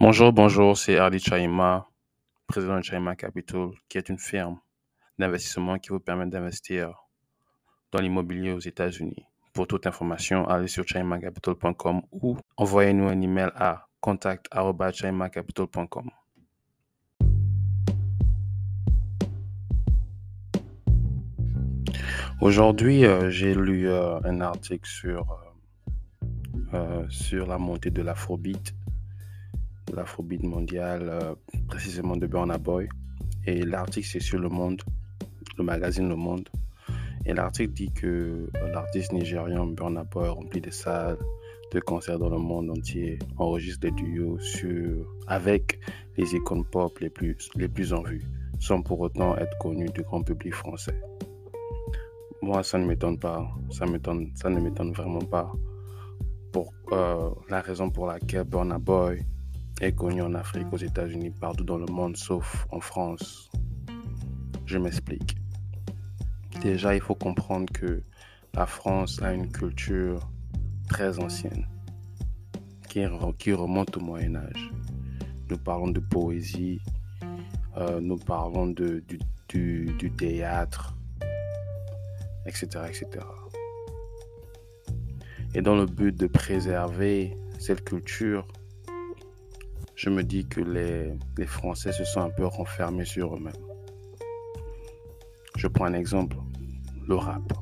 Bonjour, bonjour, c'est Ardi Chaima, président de Chaima Capital, qui est une firme d'investissement qui vous permet d'investir dans l'immobilier aux États-Unis. Pour toute information, allez sur chaimacapital.com ou envoyez-nous un email à contact.chaimacapital.com. Aujourd'hui, euh, j'ai lu euh, un article sur, euh, sur la montée de l'afrobeat, l'afrobeat mondial, précisément de Burna Boy. Et l'article, c'est sur Le Monde, le magazine Le Monde. Et l'article dit que l'artiste nigérian Burna Boy remplit des salles de concerts dans le monde entier, enregistre des duos sur, avec les icônes pop les plus, les plus en vue, sans pour autant être connu du grand public français. Moi, ça ne m'étonne pas, ça, m'étonne, ça ne m'étonne vraiment pas. Pour euh, la raison pour laquelle Burna Boy est connu en Afrique, aux États-Unis, partout dans le monde, sauf en France. Je m'explique. Déjà, il faut comprendre que la France a une culture très ancienne qui, remonte au Moyen Âge. Nous parlons de poésie, euh, nous parlons de, du, du, théâtre, etc., etc. Et dans le but de préserver cette culture, je me dis que les, Français se sont un peu renfermés sur eux-mêmes. Je prends un exemple le rap.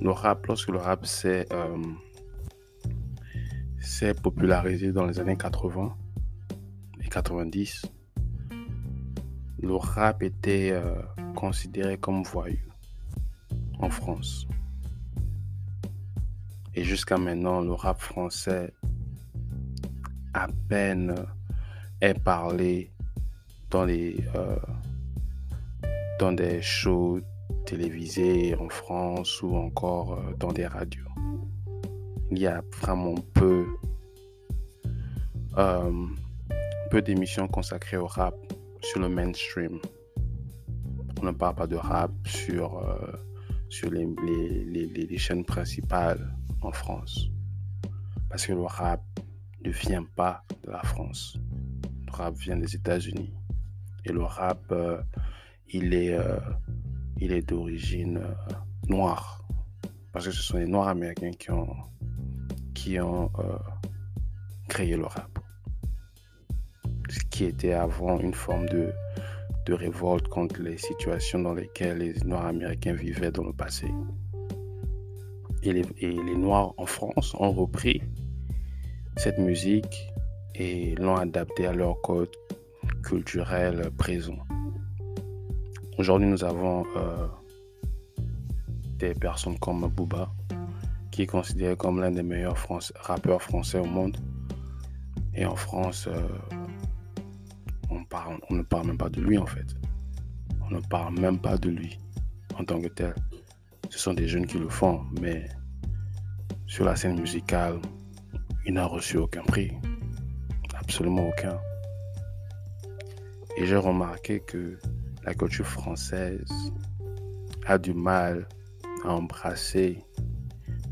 Le rap, lorsque le rap s'est euh, popularisé dans les années 80 et 90, le rap était euh, considéré comme voyou en France. Et jusqu'à maintenant, le rap français à peine est parlé dans les euh, dans des shows télévisé en France ou encore euh, dans des radios. Il y a vraiment peu, euh, peu d'émissions consacrées au rap sur le mainstream. On ne parle pas de rap sur, sur les, les, les, chaînes principales en France. Parce que le rap ne vient pas de la France. Rap vient des États-Unis. Et le rap, il est il est d'origine euh, noire. Parce que ce sont les Noirs américains qui ont, qui ont euh, créé le rap. Ce qui était avant une forme de, de révolte contre les situations dans lesquelles les Noirs américains vivaient dans le passé. Et les Noirs en France ont repris cette musique et l'ont adaptée à leur code culturel présent. Aujourd'hui, nous avons euh, des personnes comme Booba, qui est considéré comme l'un des meilleurs rappeurs français au monde. Et en France, euh, on ne parle même pas de lui en fait. On ne parle même pas de lui en tant que tel. Ce sont des jeunes qui le font, mais sur la scène musicale, il n'a reçu aucun prix. Absolument aucun. Et j'ai remarqué que la culture française a du mal à embrasser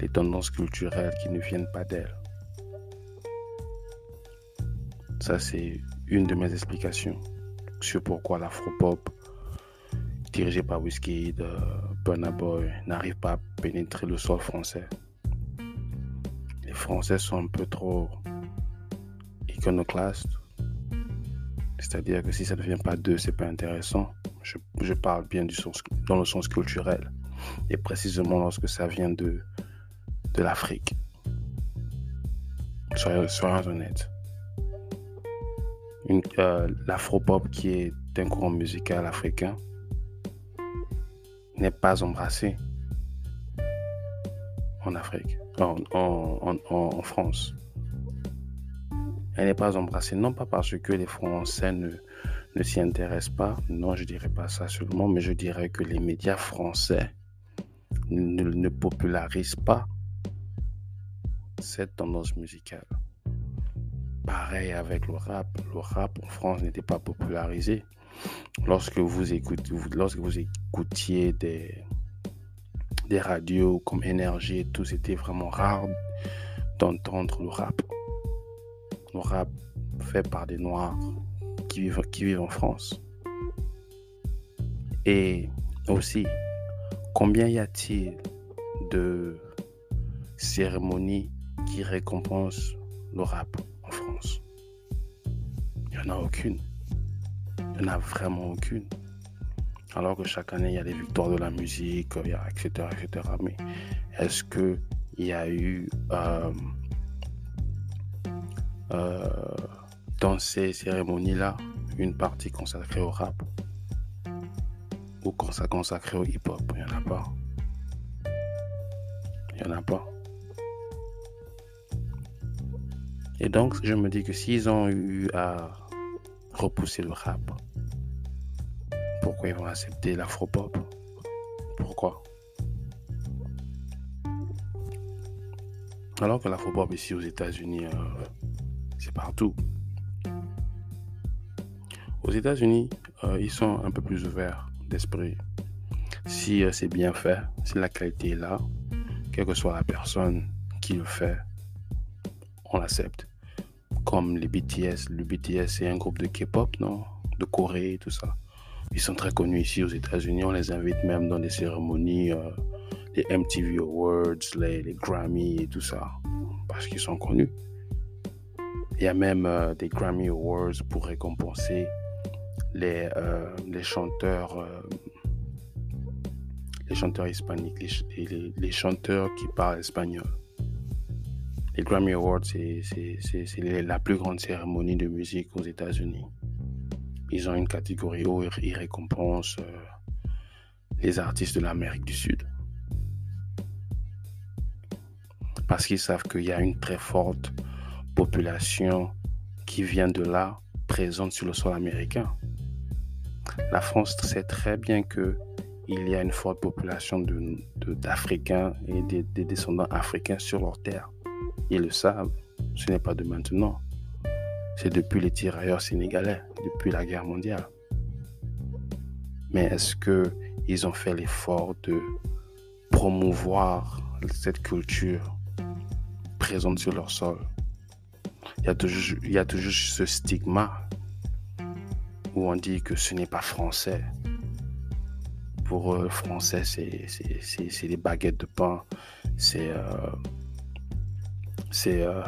les tendances culturelles qui ne viennent pas d'elle. Ça, c'est une de mes explications sur pourquoi l'afropop, dirigé par Whiskey de Burna Boy, n'arrive pas à pénétrer le sol français. Les Français sont un peu trop C'est-à-dire que si ça ne vient pas d'eux, c'est pas intéressant. Je, parle bien du sens, dans le sens culturel. Et précisément lorsque ça vient de, de l'Afrique. Soyons, honnêtes. Euh, l'afropop qui est un courant musical africain n'est pas embrassé en Afrique, en France. Elle n'est pas embrassée, non pas parce que les Français ne, s'y intéresse pas. Non, je dirais pas ça seulement, mais je dirais que les médias français ne, ne popularisent pas cette tendance musicale. Pareil avec le rap. Le rap en France n'était pas popularisé. Lorsque vous, écoutez, lorsque vous écoutiez des, des radios comme Énergie et tout, c'était vraiment rare d'entendre le rap. Rap fait par des Noirs qui vivent, en France Et aussi, combien y a-t-il de cérémonies qui récompensent le rap en France? Il n'y en a aucune. Il n'y en a vraiment aucune. Alors que chaque année, il y a les victoires de la musique, etc., etc. Mais est-ce qu'il y a eu euh, euh, dans ces cérémonies-là une partie consacrée au rap ou consacrée au hip-hop Il n'y en a pas. Il n'y en a pas. Et donc, je me dis que s'ils ont eu à repousser le rap, pourquoi ils vont accepter l'afropop? Pourquoi? Alors que l'afropop ici aux États-Unis, euh, partout. Aux États-Unis, euh, ils sont un peu plus ouverts d'esprit. Si euh, c'est bien fait, si la qualité est là, quelle que soit la personne qui le fait, on l'accepte. Comme les BTS. Le BTS, c'est un groupe de K-pop, non? De Corée, tout ça. Ils sont très connus ici aux États-Unis. On les invite même dans des cérémonies, euh, les MTV Awards, les, les, Grammy et tout ça, parce qu'ils sont connus. Il y a même euh, des Grammy Awards pour récompenser les, euh, les chanteurs, les chanteurs hispaniques, les, les, chanteurs qui parlent espagnol. Les Grammy Awards, c'est la plus grande cérémonie de musique aux États-Unis. Ils ont une catégorie où ils récompensent euh, les artistes de l'Amérique du Sud. Parce qu'ils savent qu'il y a une très forte population qui vient de là, présente sur le sol américain. La France sait très bien que il y a une forte population d'Africains et des, des, descendants africains sur leur terre. Ils le savent. Ce n'est pas de maintenant. C'est depuis les tirailleurs sénégalais, depuis la guerre mondiale. Mais est-ce qu'ils ont fait l'effort de promouvoir cette culture présente sur leur sol? Il y, a toujours, il y a toujours ce stigma où on dit que ce n'est pas français. Pour eux, français, c'est des baguettes de pain, c'est euh, euh,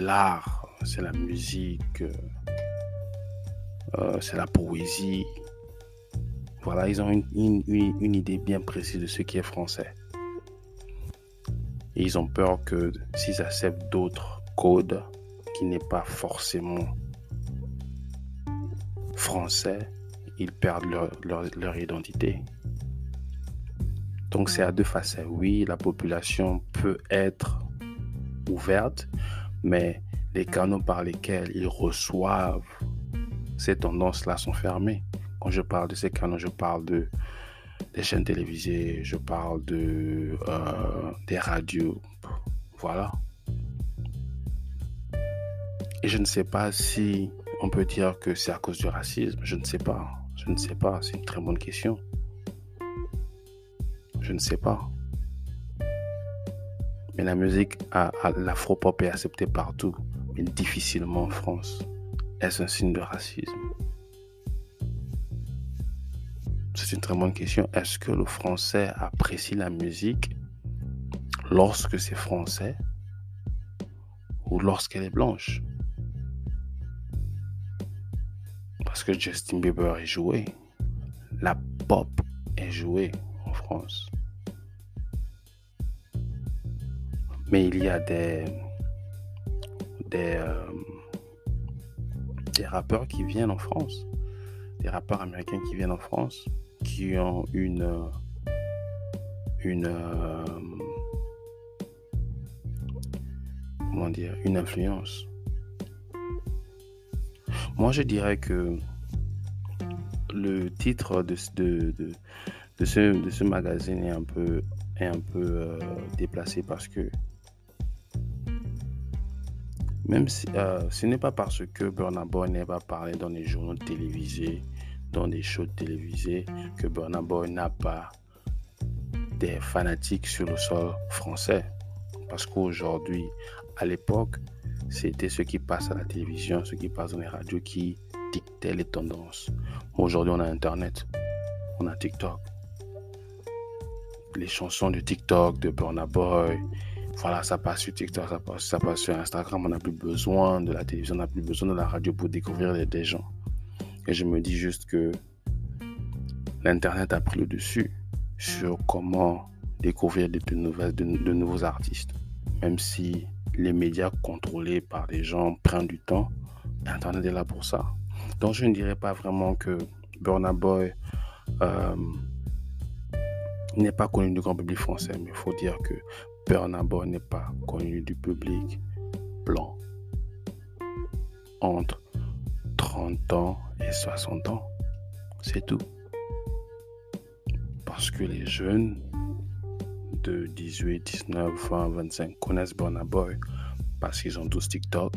l'art, c'est la musique, euh, c'est la poésie. Voilà, ils ont une, idée bien précise de ce qui est français. Et ils ont peur que s'ils acceptent d'autres codes qui n'est pas forcément français, ils perdent leur, leur identité. Donc c'est à deux facettes. Oui, la population peut être ouverte, mais les canaux par lesquels ils reçoivent ces tendances-là sont fermés. Quand je parle de ces canaux, je parle de des chaînes télévisées, je parle de euh, des radios, voilà. Et je ne sais pas si on peut dire que c'est à cause du racisme. Je ne sais pas. Je ne sais pas. C'est une très bonne question. Je ne sais pas. Mais la musique, à, l'afro-pop est acceptée partout, mais difficilement en France. Est-ce un signe de racisme? C'est une très bonne question. Est-ce que le français apprécie la musique lorsque c'est français ou lorsqu'elle est blanche? Parce que Justin Bieber est joué. La pop est jouée en France. Mais il y a des, euh, rappeurs qui viennent en France, des rappeurs américains qui viennent en France, qui ont une, une, euh, comment dire, une influence. Moi, je dirais que le titre de, de, de, ce, de ce magazine est un peu, est un peu euh, déplacé parce que même si euh, ce n'est pas parce que Burna Boy n'est pas parlé dans les journaux télévisés, dans des shows télévisés, que Burna Boy n'a pas des fanatiques sur le sol français. Parce qu'aujourd'hui, à l'époque, c'était ce qui passe à la télévision, ce qui passe dans les radios qui dictaient les tendances. Aujourd'hui, on a Internet, on a TikTok. Les chansons de TikTok, de Burna Boy, voilà, ça passe sur TikTok, ça passe, ça passe sur Instagram. On n'a plus besoin de la télévision, on n'a plus besoin de la radio pour découvrir des gens. Et je me dis juste que l'Internet a pris le dessus sur comment découvrir de, nouvelles, de, nouveaux artistes. Même si les médias contrôlés par des gens prennent du temps, Internet est là pour ça. Donc je ne dirais pas vraiment que Burna Boy euh, n'est pas connu du grand public français, mais il faut dire que Burna Boy n'est pas connu du public blanc entre 30 ans et 60 ans. C'est tout. Parce que les jeunes de 18, 19, 20, 25 connaissent Burna Boy parce qu'ils ont tous TikTok,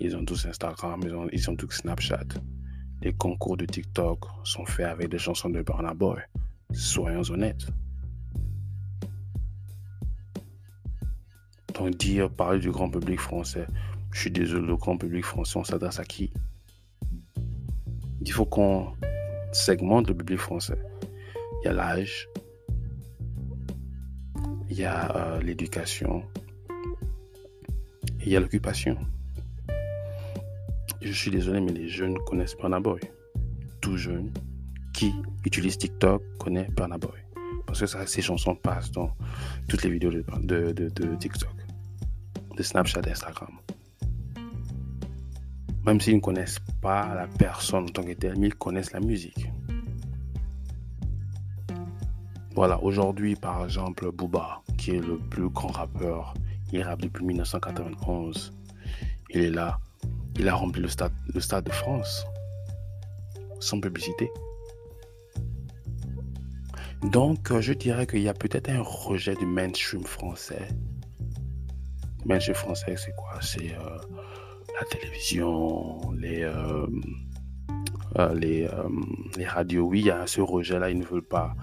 ils ont tous Instagram, ils ont, ils ont tous Snapchat. Les concours de TikTok sont faits avec des chansons de Burna Boy. Soyons honnêtes. Donc dire, parler du grand public français, je suis désolé, le grand public français, on s'adresse à qui? Il faut qu'on segmente le public français. Il y a l'âge, il y a euh, l'éducation, il y a l'occupation. Je suis désolé, mais les jeunes connaissent Burna Boy. Tout jeune qui utilise TikTok connaît Burna Boy. Parce que ça, ces chansons passent dans toutes les vidéos de, TikTok, de Snapchat, d'Instagram même s'ils ne connaissent pas la personne en tant que telle, mais ils connaissent la musique. Voilà, aujourd'hui, par exemple, Booba, qui est le plus grand rappeur, il rappe depuis 1991. Il est là, il a rempli le stade, le de France, sans publicité. Donc, je dirais qu'il y a peut-être un rejet du mainstream français. mainstream français, c'est quoi? C'est euh, la télévision, les, euh, euh, les, euh, les radios. Oui, il y a ce rejet-là, ils ne veulent pas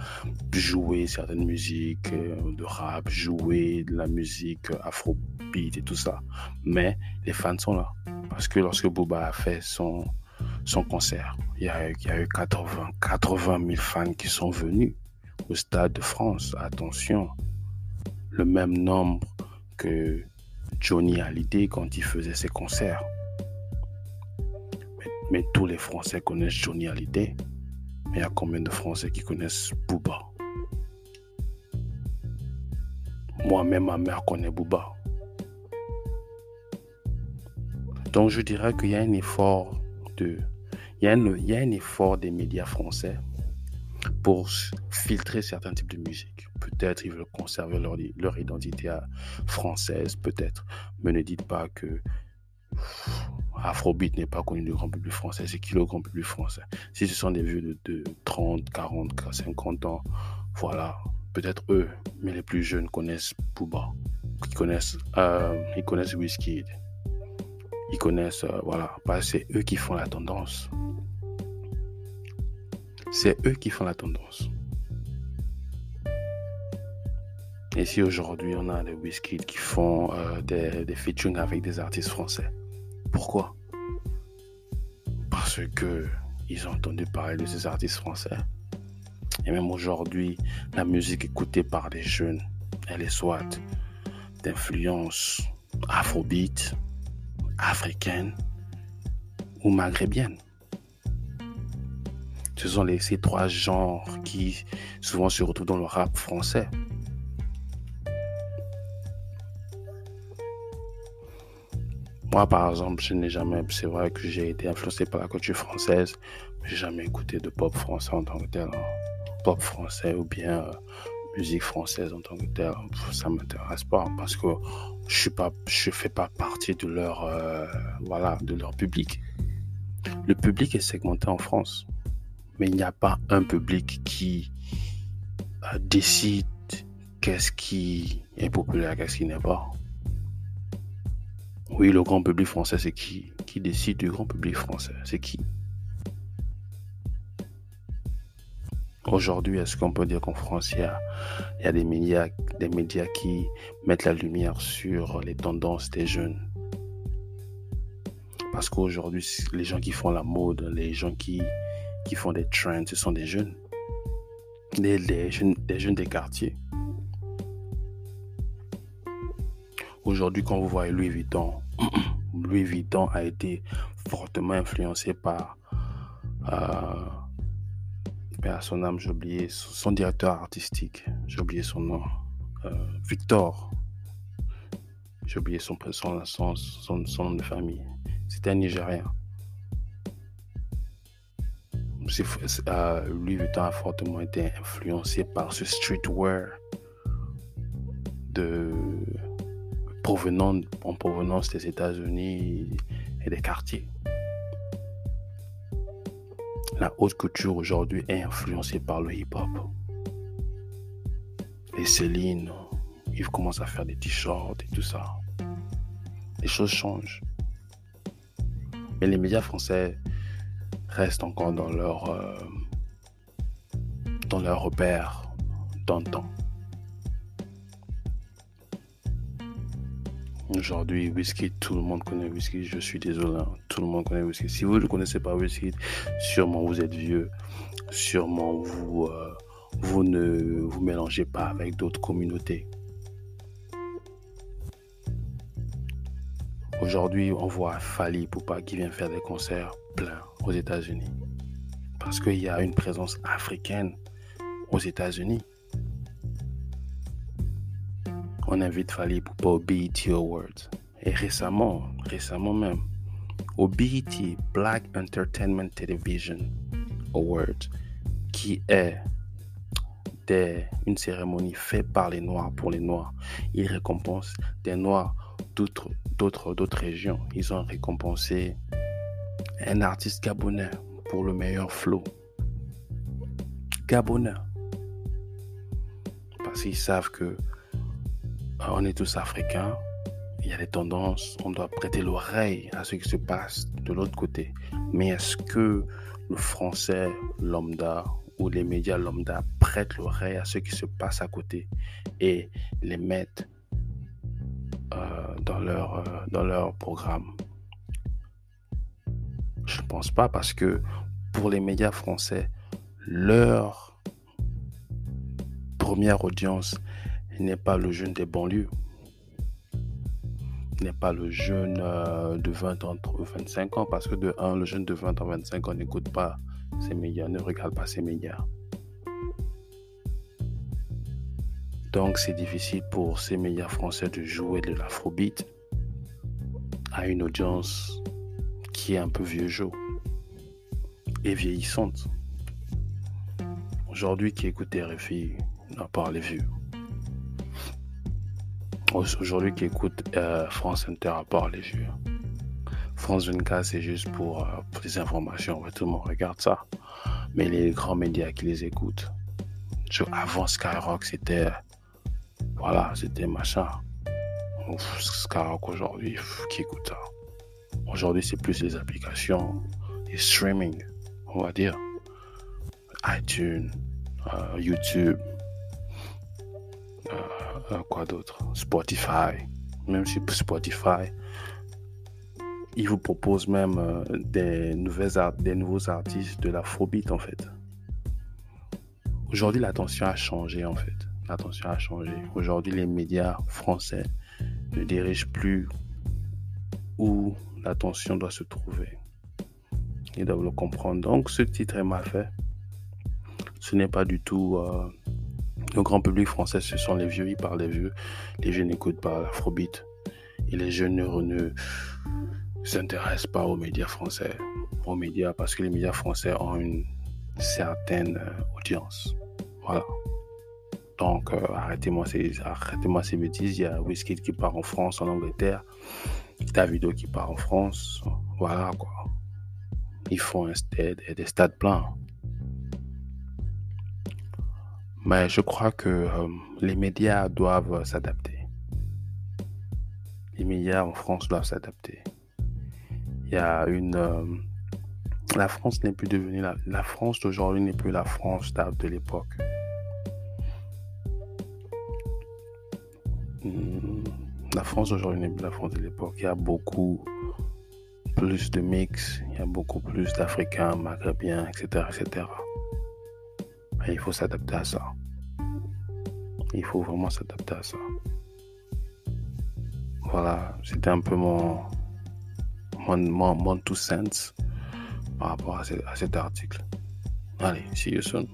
jouer certaines musiques de rap, jouer de la musique afrobeat et tout ça. Mais les fans sont là. Parce que lorsque Boba a fait son, son concert, il y, a, a eu 80, 80 000 fans qui sont venus au Stade de France. Attention, le même nombre que Johnny Hallyday quand il faisait ses concerts. Mais, tous les Français connaissent Johnny Hallyday. Mais il y a combien de Français qui connaissent Booba? Moi-même, ma mère connaît Booba. Donc je dirais qu'il y a un effort de... Il y, a il y a un effort des médias français pour filtrer certains types de musique. Peut-être ils veulent conserver leur, leur identité française, peut-être. Mais ne dites pas que Afrobeat n'est pas connu du grand public français. C'est qui le grand public français? Si ce sont des vieux de, de 30, 40, 50 ans, voilà, peut-être eux, mais les plus jeunes connaissent Booba, ils connaissent, euh, ils connaissent Wizkid, ils connaissent, euh, voilà, c'est eux qui font la tendance. C'est eux qui font la tendance. Et si aujourd'hui on a des whisky qui font euh, des, des avec des artistes français, pourquoi Parce que ils ont entendu parler de ces artistes français. Et même aujourd'hui, la musique écoutée par les jeunes, elle est soit d'influence afrobeat, africaine ou maghrébienne. Ce sont les, ces trois genres qui souvent se retrouvent dans le rap français. Moi, par exemple, je n'ai jamais, c'est vrai que j'ai été influencé par la culture française, mais j'ai jamais écouté de pop français en tant que tel. Hein. Pop français ou bien euh, musique française en tant que tel, ça m'intéresse pas parce que je suis pas, je fais pas partie de leur, euh, voilà, de leur public. Le public est segmenté en France mais il n'y a pas un public qui euh, décide qu'est-ce qui est populaire, qu'est-ce qui n'est pas. Oui, le grand public français, c'est qui Qui décide du grand public français? C'est qui? Aujourd'hui, est-ce qu'on peut dire qu'en France, il y a, des, médias, des qui mettent la lumière sur les tendances des jeunes? Parce qu'aujourd'hui, les gens qui font la mode, les gens qui, font des trends, ce sont des jeunes. Des, jeunes, des jeunes des quartiers. Aujourd'hui, quand vous voyez Louis Vuitton, Louis Vuitton a été fortement influencé par, euh, à son âme, j'ai oublié son directeur artistique, j'ai oublié son nom, euh, Victor. J'ai oublié son, son, son, son, nom de famille. C'était un Nigérien. Euh, Louis Vuitton a fortement été influencé par ce streetwear de en provenance des États-Unis et des quartiers. La haute couture aujourd'hui est influencée par le hip-hop. Les Céline, ils commencent à faire des t-shirts et tout ça. Les choses changent. Mais les médias français restent encore dans leur, euh, dans leur repère d'antan. Aujourd'hui, Whisky, tout le monde connaît Whisky. Je suis désolé, hein. tout le monde connaît Whisky. Si vous ne connaissez pas Whisky, sûrement vous êtes vieux. Sûrement vous, euh, vous ne vous mélangez pas avec d'autres communautés. Aujourd'hui, on voit Fali Poupa qui vient faire des concerts pleins aux États-Unis. Parce qu'il y a une présence africaine aux États-Unis on invite Fali Poupa au BET Awards. Et récemment, récemment même, au BET Black Entertainment Television Awards, qui est une cérémonie faite par les Noirs pour les Noirs. Ils récompensent des Noirs d'autres, d'autres régions. Ils ont récompensé un artiste gabonais pour le meilleur flow. Gabonais. Parce qu'ils savent que on est tous africains, il y a des tendances, on doit prêter l'oreille à ce qui se passe de l'autre côté. Mais est-ce que le français lambda ou les médias lambda prêtent l'oreille à ce qui se passe à côté et les mettent euh, dans, leur, euh, dans leur programme? Je ne pense pas parce que pour les médias français, leur première audience n'est pas le jeune des banlieues, n'est pas le jeune euh, de 20 ans, 25 ans, parce que de 1, le jeune de 20 ans, 25 ans n'écoute pas ces médias, ne regarde pas ces médias. Donc c'est difficile pour ces médias français de jouer de l'afrobeat à une audience qui est un peu vieux jeu et vieillissante. Aujourd'hui, qui écoute RFI, n'a pas les vieux aujourd'hui qui écoute euh, France Inter à part les vieux. France 24, c'est juste pour, euh, des informations. Tout le monde regarde ça. Mais les grands médias qui les écoutent. avant Skyrock, c'était. Voilà, c'était machin. Skyrock aujourd'hui, qui écoute ça? Aujourd'hui, c'est plus les applications, les streaming, on va dire. iTunes, euh, YouTube, euh, quoi d'autre? Spotify. Même si Spotify, il vous propose même euh, des, nouvelles des nouveaux artistes de l'afrobeat en fait. Aujourd'hui, l'attention a changé en fait. L'attention a changé. Aujourd'hui, les médias français ne dirigent plus où l'attention doit se trouver. Ils doivent le comprendre. Donc, ce titre est mal fait. Ce n'est pas du tout euh, le grand public français, ce sont les vieux, ils parlent des vieux. Les vieux n'écoutent pas l'afrobeat. Et les jeunes ne, s'intéressent pas aux médias français. Aux médias, parce que les médias français ont une certaine euh, audience. Voilà. Donc, euh, arrêtez-moi ces, arrêtez ces bêtises. Il y a Whisky qui part en France, en Angleterre. Davido qui part en France. Voilà, quoi. Ils font un des stades pleins. Mais je crois que euh, les médias doivent s'adapter. Les médias en France doivent s'adapter. Il y a une, euh, la France n'est plus devenue la, la France d'aujourd'hui n'est plus la France de l'époque. Hmm, la France d'aujourd'hui n'est plus la France de l'époque. Il y a beaucoup plus de mix, il y a beaucoup plus d'Africains, Maghrébiens, etc., etc. Et il faut s'adapter à ça. Il faut vraiment s'adapter à ça. Voilà, c'était un peu mon, mon, mon, two cents par rapport à, à cet article. Allez, see you soon.